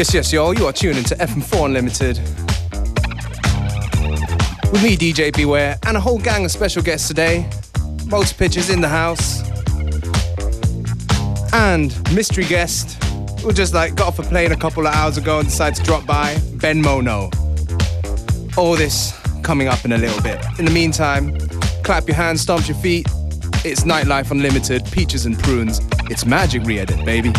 Yes, yes, y'all, you are tuning to FM4 Unlimited. With me, DJ Beware, and a whole gang of special guests today. Most pitchers in the house. And mystery guest who just like got off a plane a couple of hours ago and decided to drop by, Ben Mono. All this coming up in a little bit. In the meantime, clap your hands, stomp your feet. It's Nightlife Unlimited, Peaches and Prunes. It's Magic Re-Edit, baby.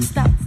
stop.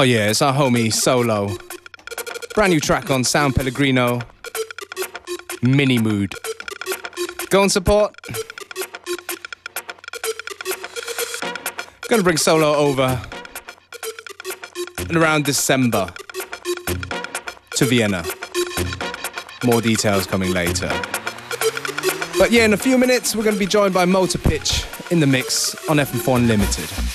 Oh yeah, it's our homie Solo. Brand new track on Sound Pellegrino. Mini Mood. Go and support. Gonna bring Solo over in around December to Vienna. More details coming later. But yeah, in a few minutes, we're gonna be joined by Motor Pitch in the mix on FM4 Unlimited.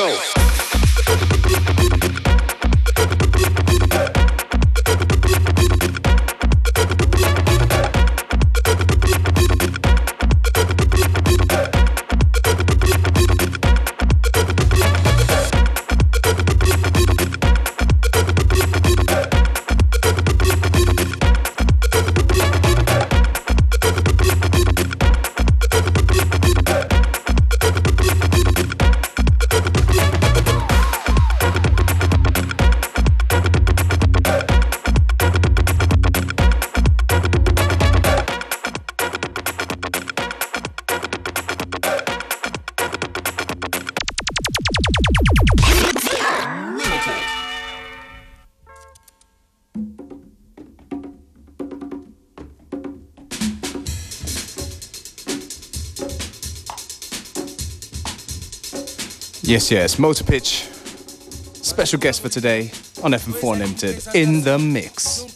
go. Yes, yes, Motor Pitch. Special guest for today on FM4 Unlimited in the mix.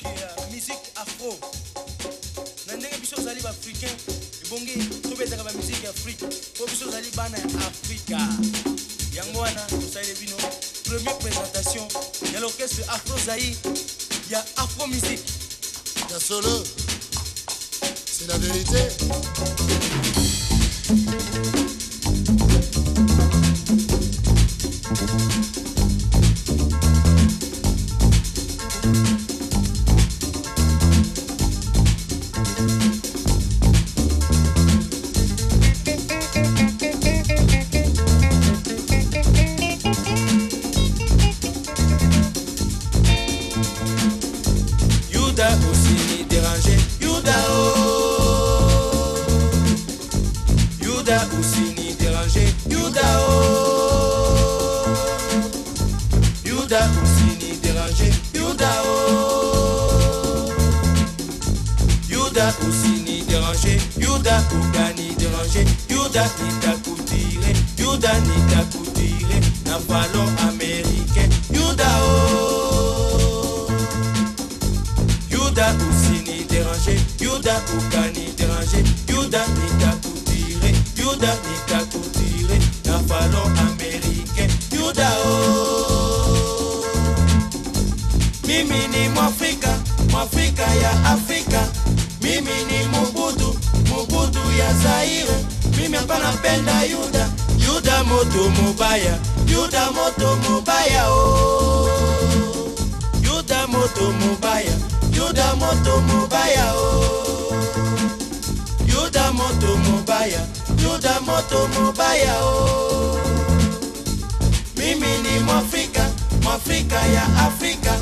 solo, c'est la vérité. Mubaya o. Mimi ni Mwafrika, Mwafrika ya Afrika.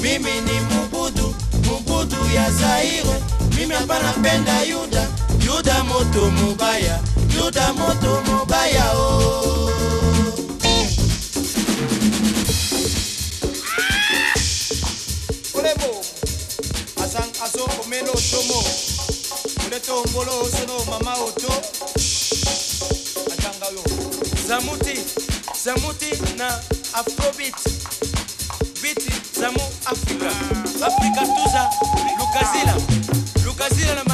Mimi ni Mubudu, Mubudu ya Zaire. Mimi hapa penda Yuda, Yuda moto mubaya, Yuda moto mubaya oh. o. Asan aso omelo tomo, uleto mbolo sono mama oto. Zamuti, Zamuti na Afrobeat, biti Zamu Africa, Africa Tuza, Lukazila, Lukazila na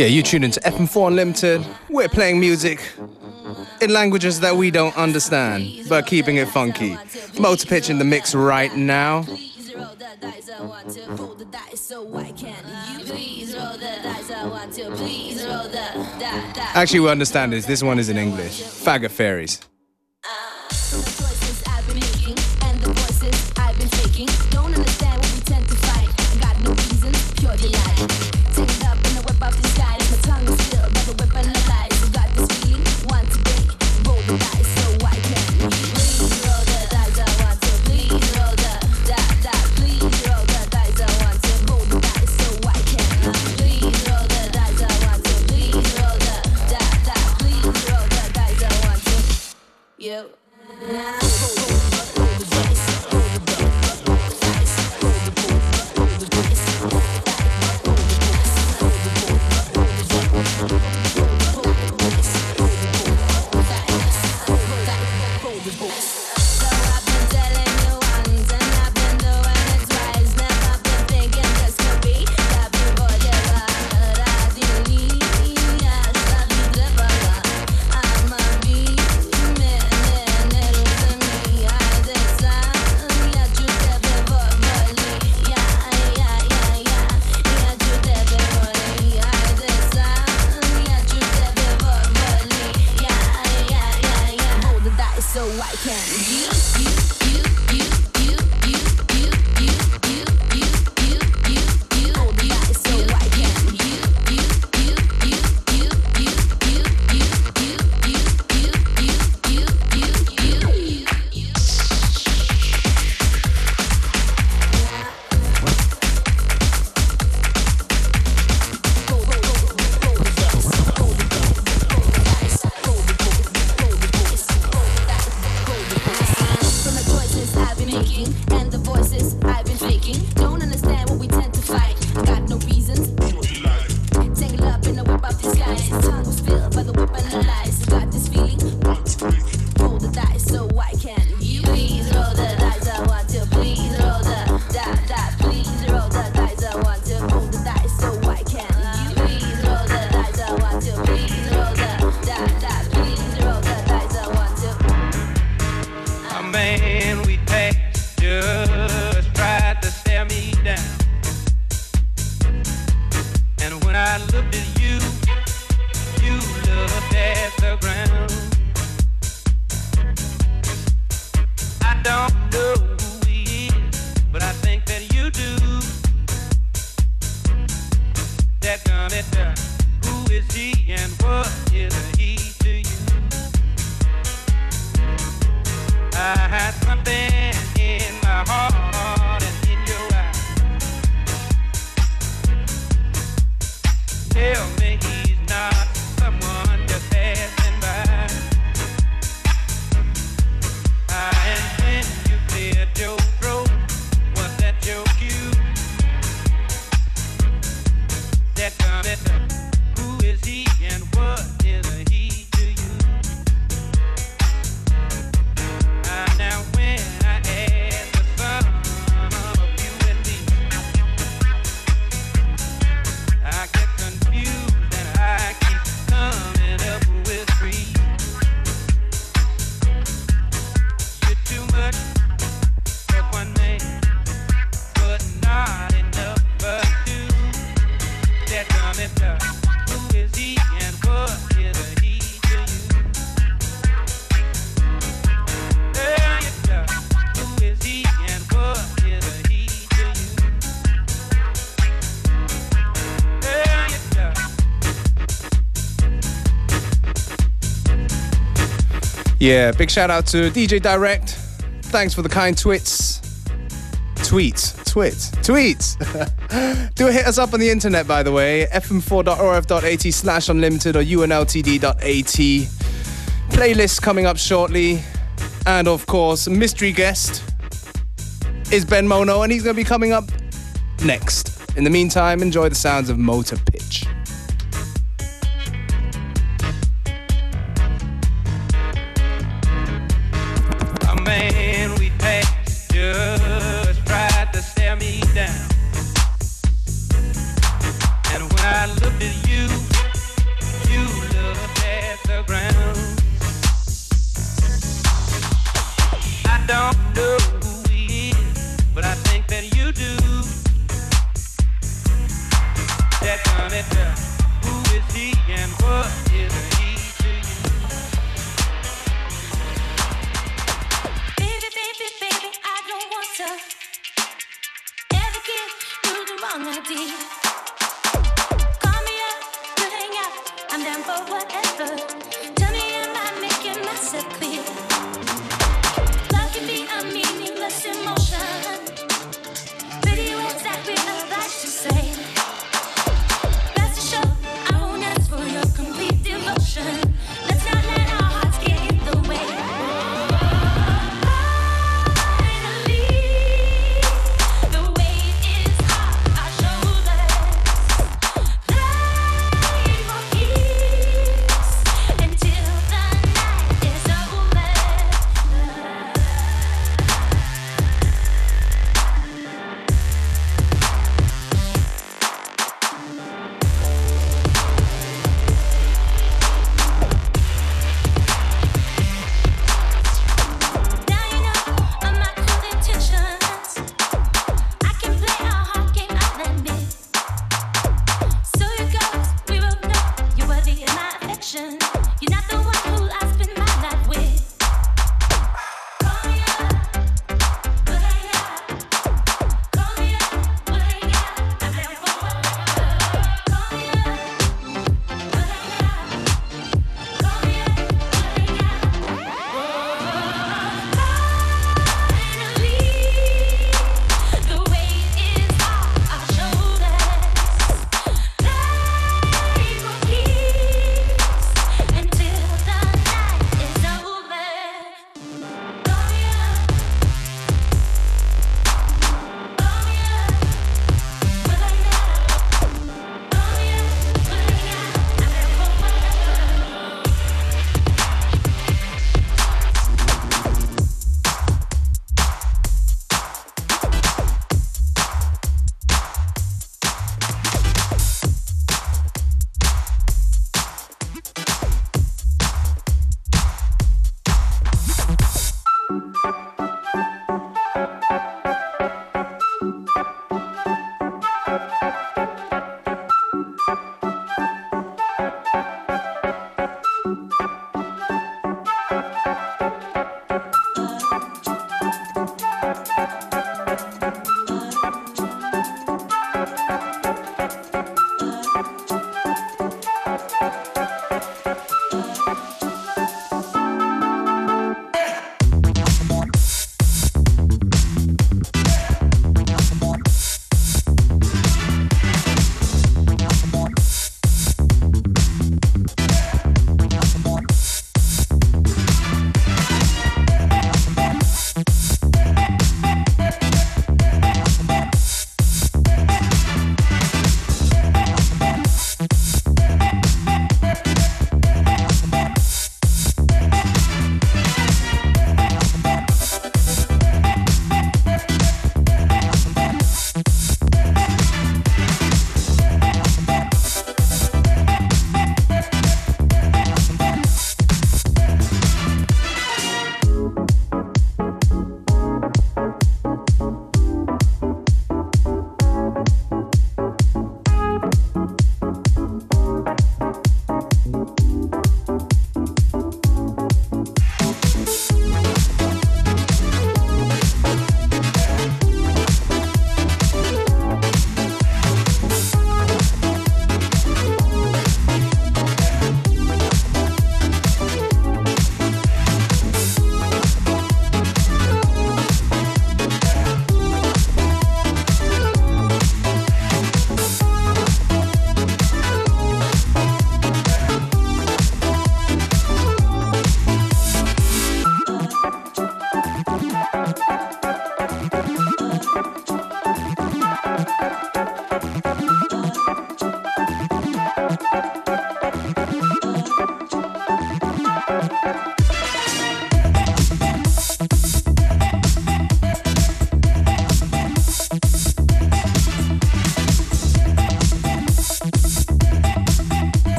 Yeah, you tune into FM4 Unlimited. We're playing music in languages that we don't understand, but keeping it funky. Motor pitch in the mix right now. Actually, we understand this. This one is in English. Faggot Fairies. Yeah, big shout out to DJ Direct. Thanks for the kind. Tweets. Twits. Tweets. Do hit us up on the internet, by the way. fm4.orf.at slash unlimited or unltd.at. Playlist coming up shortly. And of course, mystery guest is Ben Mono, and he's going to be coming up next. In the meantime, enjoy the sounds of Motor Pitch.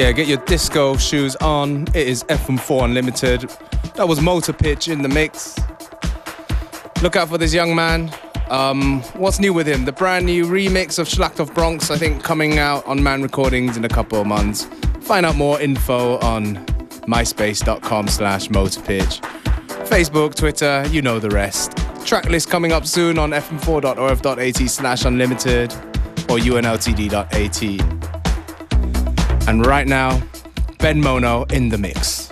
Yeah, get your disco shoes on. It is FM4 Unlimited. That was Motor Pitch in the mix. Look out for this young man. Um, what's new with him? The brand new remix of Schlacht Bronx, I think, coming out on Man Recordings in a couple of months. Find out more info on myspace.com slash motorpitch. Facebook, Twitter, you know the rest. Tracklist coming up soon on fm4.orf.at slash unlimited or unltd.at. And right now, Ben Mono in the mix.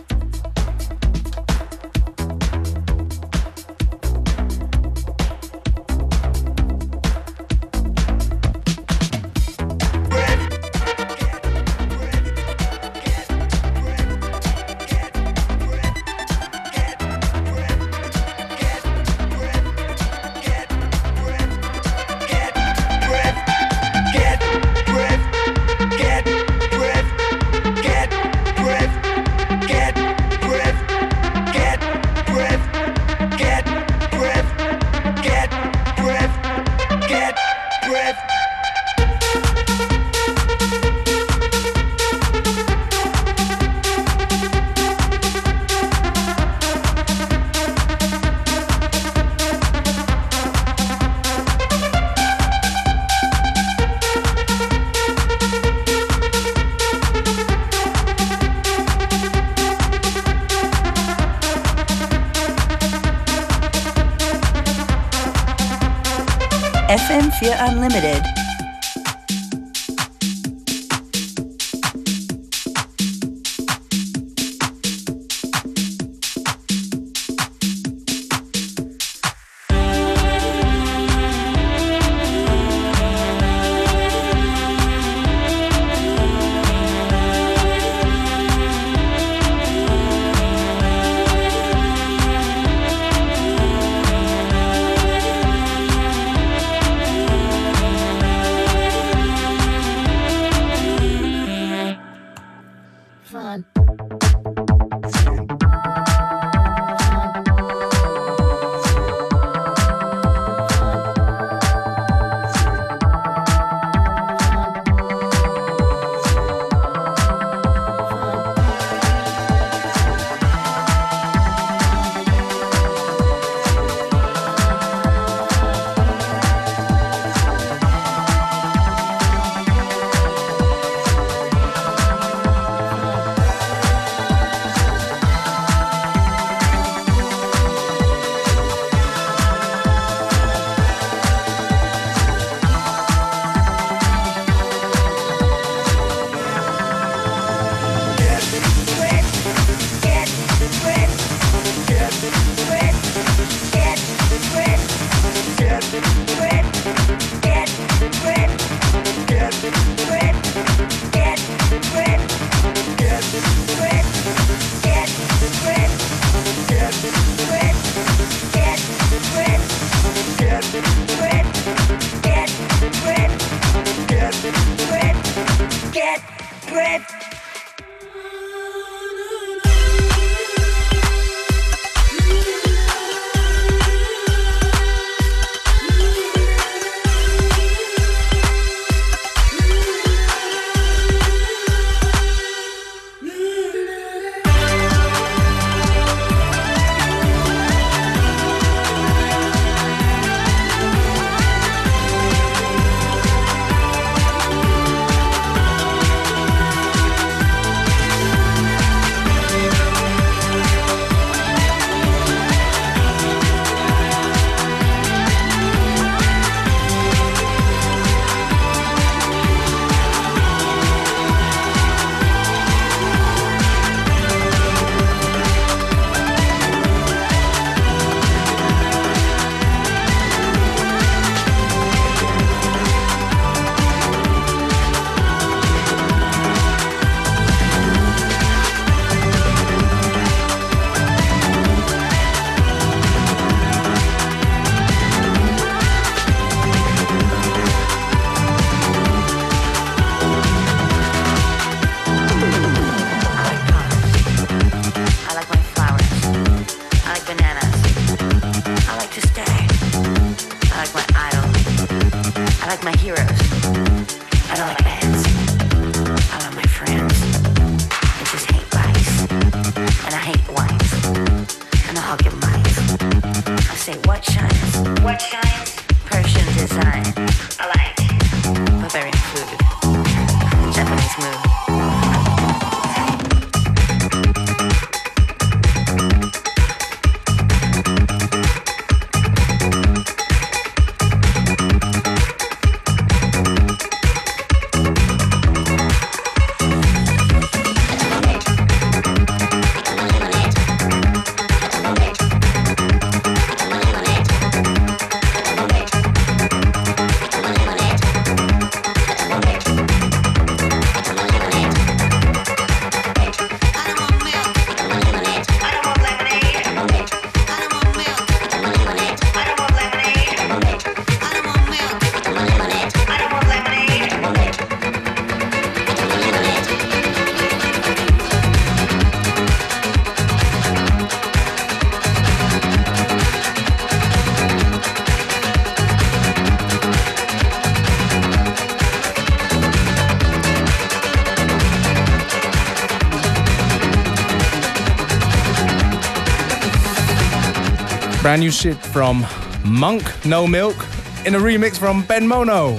Brand new shit from Monk No Milk in a remix from Ben Mono.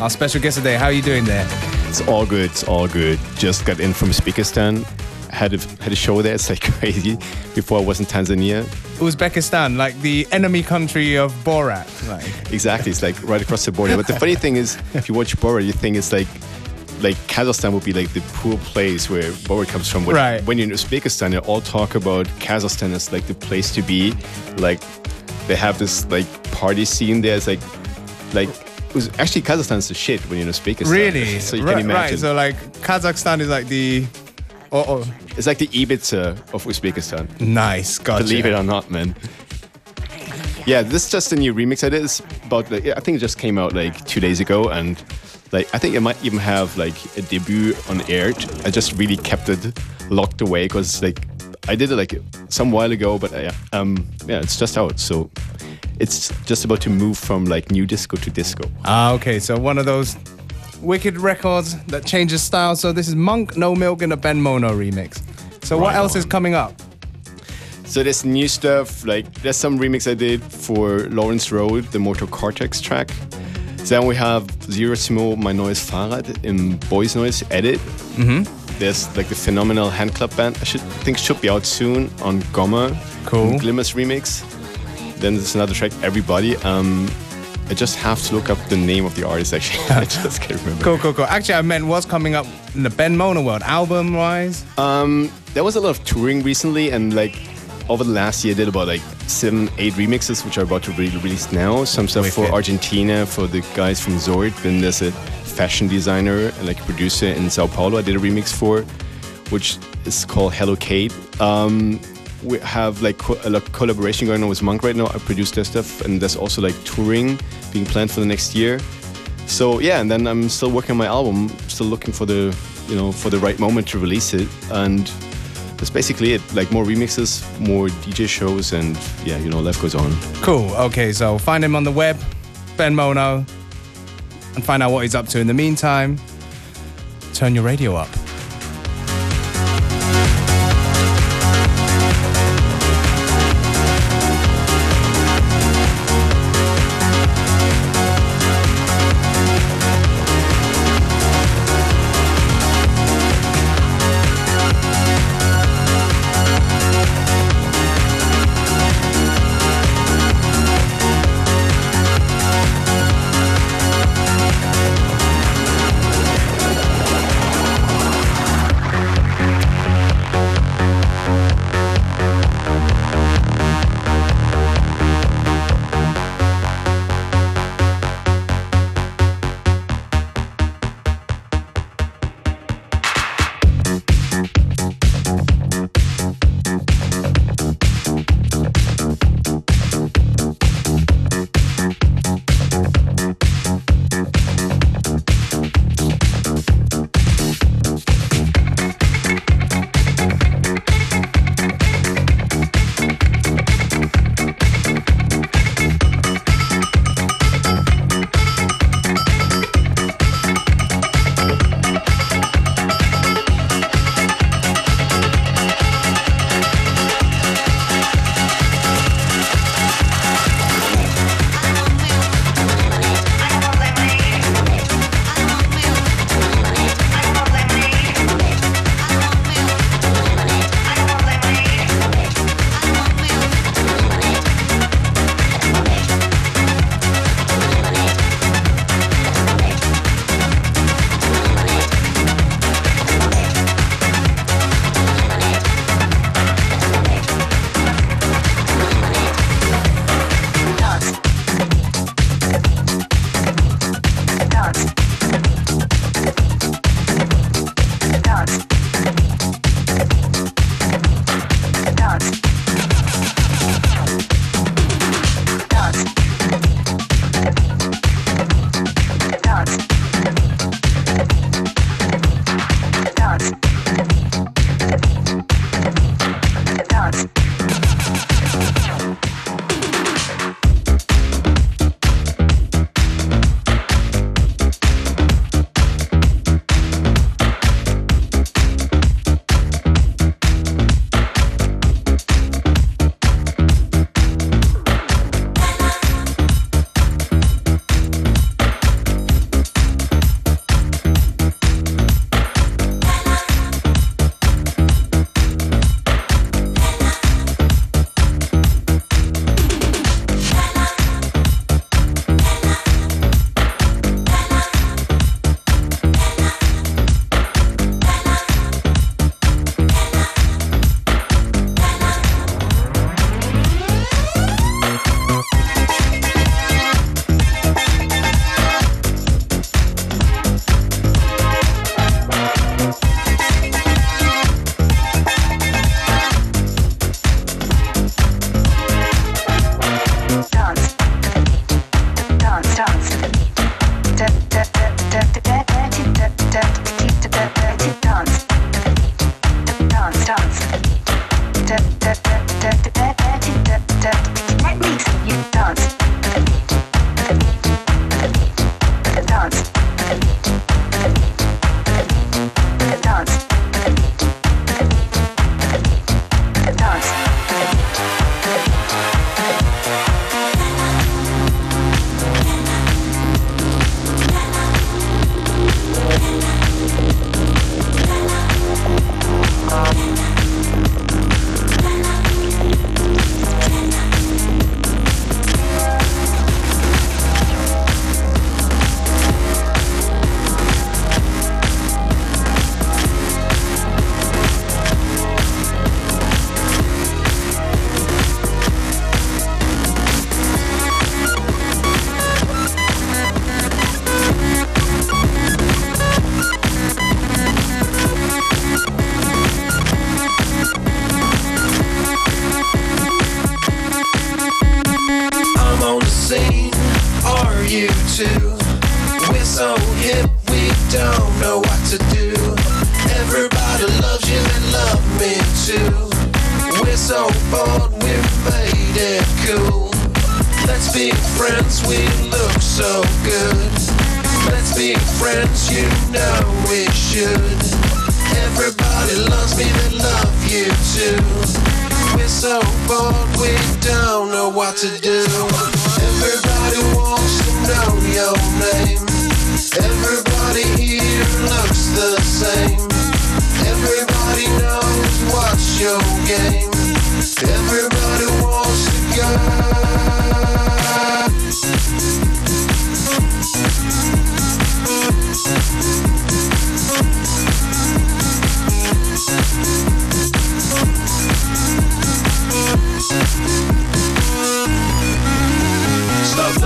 Our special guest today. How are you doing there? It's all good. It's all good. Just got in from Uzbekistan. Had a, had a show there. It's like crazy. Before I was in Tanzania. Uzbekistan, like the enemy country of Borat. Like, Exactly. It's like right across the border. But the funny thing is, if you watch Borat, you think it's like like Kazakhstan would be like the poor place where Borat comes from. But Right. when you're in Uzbekistan, they all talk about Kazakhstan as like the place to be. Like they have this like party scene there. It's like like it was actually Kazakhstan's the shit when you're in Uzbekistan. really? So you right, can imagine. Right. So like Kazakhstan is like the. Oh, oh. it's like the Ibiza of Uzbekistan. nice. Gotcha. Believe it or not, man. Yeah, this is just a new remix I did. It's about like, I think it just came out like two days ago, and like I think it might even have like a debut on air. I just really kept it locked away because like I did it like some while ago, but I, um yeah, it's just out. So it's just about to move from like new disco to disco. Ah, okay. So one of those wicked records that changes style. So this is Monk No Milk in a Ben Mono remix. So what Right else is coming up? So there's new stuff, like there's some remix I did for Lawrence Road, the Motor Cortex track. Then we have Zero Simo, My Noise Fahrrad in Boys Noize edit. Mm-hmm. There's like the phenomenal Handclap band. I should think should be out soon on Gomma. Cool. Glimmers remix. Then there's another track, Everybody. Um, I just have to look up the name of the artist actually. I just can't remember. Cool, cool, cool. Actually, I meant what's coming up in the Ben Mono world, album wise. Um, there was a lot of touring recently, and like over the last year, I did about like seven, eight remixes, which are about to be released now. Some stuff for Argentina, for the guys from Zord. Then there's a fashion designer and like a producer in Sao Paulo. I did a remix for, which is called Hello Kate. Um, we have like co- a of collaboration going on with Monk right now. I produce their stuff, and there's also like touring being planned for the next year. So yeah, and then I'm still working on my album, still looking for the you know for the right moment to release it, and that's basically it. Like more remixes, more DJ shows, and yeah, you know, life goes on. Cool. Okay, so find him on the web, Ben Mono, and find out what he's up to. In the meantime, turn your radio up.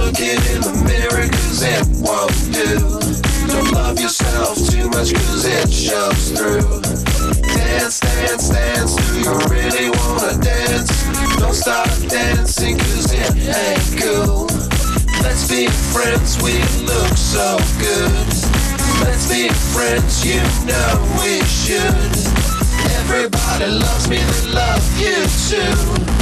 looking in the mirror cause it won't do. Don't love yourself too much cause it shows through. Dance, dance, dance, do you really wanna dance? Don't stop dancing cause it ain't cool. Let's be friends, we look so good. Let's be friends, you know we should. Everybody loves me, they love you too.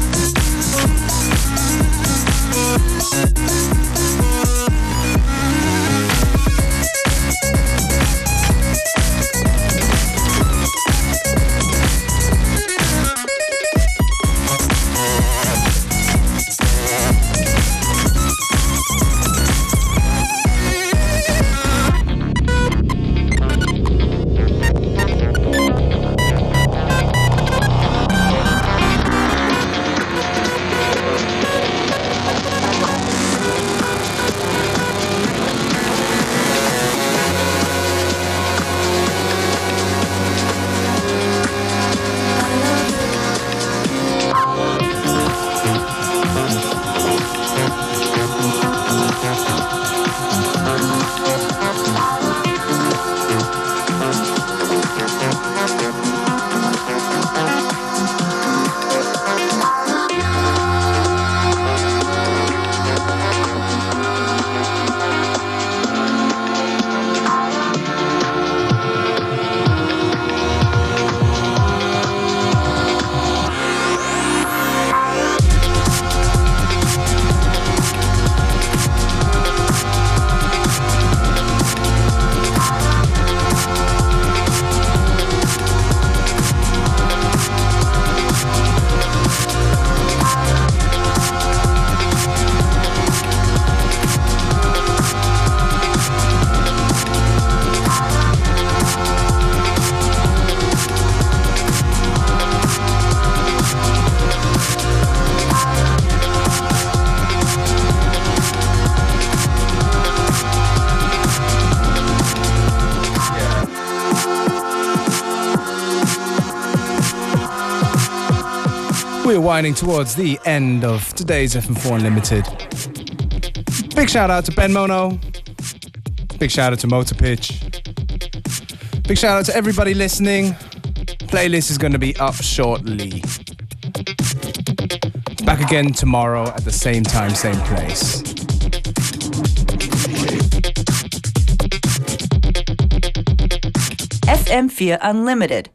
Winding towards the end of today's FM4 Unlimited. Big shout out to Ben Mono. Big shout out to Motor Pitch. Big shout out to everybody listening. Playlist is going to be up shortly. Back again tomorrow at the same time, same place. FM4 Unlimited